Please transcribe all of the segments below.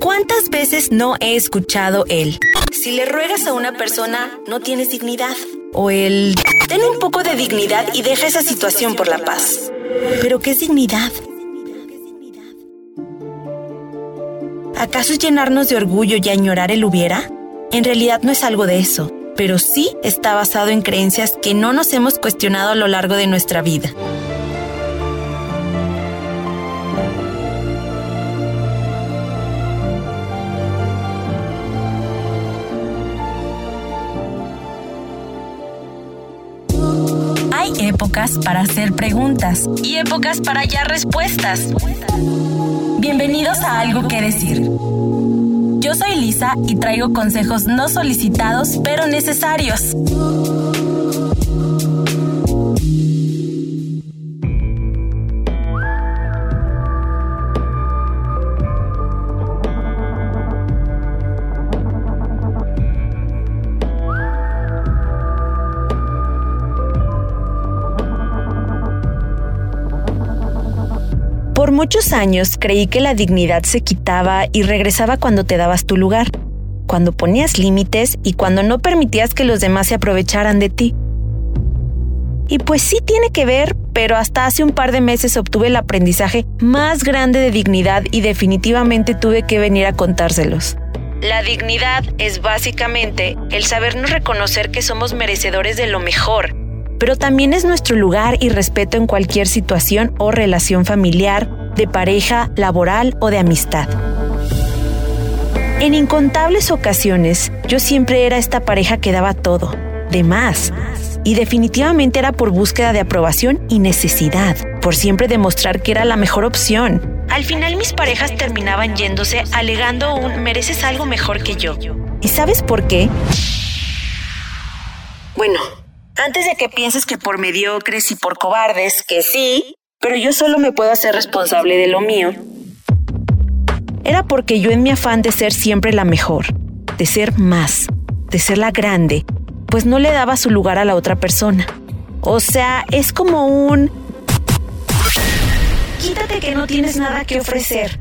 ¿Cuántas veces no he escuchado el si le ruegas a una persona no tienes dignidad? O el ten un poco de dignidad y deja esa situación por la paz. ¿Pero qué es dignidad? ¿Acaso es llenarnos de orgullo y añorar el hubiera? En realidad no es algo de eso, pero sí está basado en creencias que no nos hemos cuestionado a lo largo de nuestra vida. Hay épocas para hacer preguntas y épocas para hallar respuestas. Bienvenidos a Algo que Decir. Yo soy Lisa y traigo consejos no solicitados pero necesarios. Por muchos años creí que la dignidad se quitaba y regresaba cuando te dabas tu lugar, cuando ponías límites y cuando no permitías que los demás se aprovecharan de ti. Y pues sí tiene que ver, pero hasta hace un par de meses obtuve el aprendizaje más grande de dignidad y definitivamente tuve que venir a contárselos. La dignidad es básicamente el sabernos reconocer que somos merecedores de lo mejor pero también es nuestro lugar y respeto en cualquier situación o relación familiar, de pareja, laboral o de amistad. En incontables ocasiones, yo siempre era esta pareja que daba todo, de más, y definitivamente era por búsqueda de aprobación y necesidad, por siempre demostrar que era la mejor opción. Al final mis parejas terminaban yéndose alegando un mereces algo mejor que yo. ¿Y sabes por qué? Bueno, antes de que pienses que por mediocres y por cobardes, que sí, pero yo solo me puedo hacer responsable de lo mío. Era porque yo en mi afán de ser siempre la mejor, de ser más, de ser la grande, pues no le daba su lugar a la otra persona. O sea, es como un... Quítate que no tienes nada que ofrecer.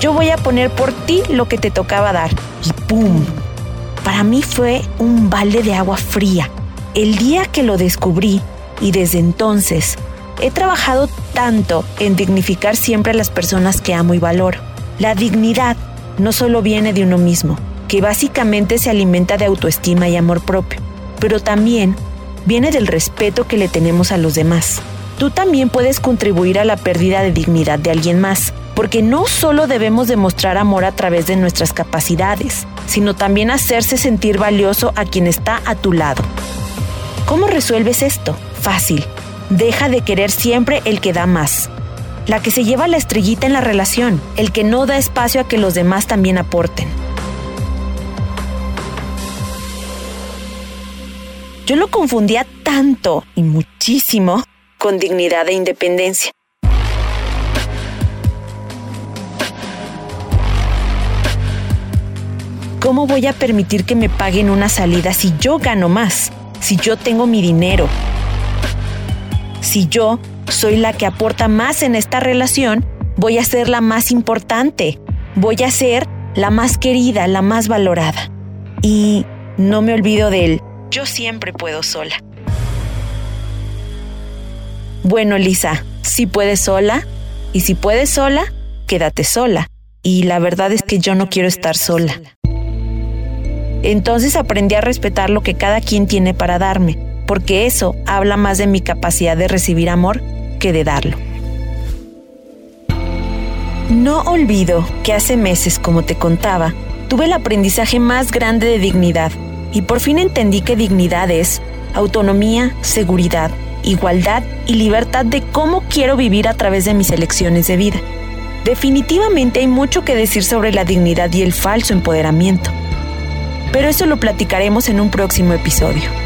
Yo voy a poner por ti lo que te tocaba dar. Y ¡pum! Para mí fue un balde de agua fría. El día que lo descubrí y desde entonces he trabajado tanto en dignificar siempre a las personas que amo y valoro. La dignidad no solo viene de uno mismo, que básicamente se alimenta de autoestima y amor propio, pero también viene del respeto que le tenemos a los demás. Tú también puedes contribuir a la pérdida de dignidad de alguien más, porque no solo debemos demostrar amor a través de nuestras capacidades, sino también hacerse sentir valioso a quien está a tu lado. ¿Cómo resuelves esto? Fácil. Deja de querer siempre el que da más. La que se lleva la estrellita en la relación, el que no da espacio a que los demás también aporten. Yo lo confundía tanto y muchísimo con dignidad e independencia. ¿Cómo voy a permitir que me paguen una salida si yo gano más? Si yo tengo mi dinero. Si yo soy la que aporta más en esta relación, voy a ser la más importante. Voy a ser la más querida, la más valorada. Y no me olvido de él. Yo siempre puedo sola. Bueno, Lisa, si puedes sola, y si puedes sola, quédate sola. Y la verdad es que yo no quiero estar sola. Entonces aprendí a respetar lo que cada quien tiene para darme, porque eso habla más de mi capacidad de recibir amor que de darlo. No olvido que hace meses, como te contaba, tuve el aprendizaje más grande de dignidad y por fin entendí que dignidad es autonomía, seguridad, igualdad y libertad de cómo quiero vivir a través de mis elecciones de vida. Definitivamente hay mucho que decir sobre la dignidad y el falso empoderamiento pero eso lo platicaremos en un próximo episodio.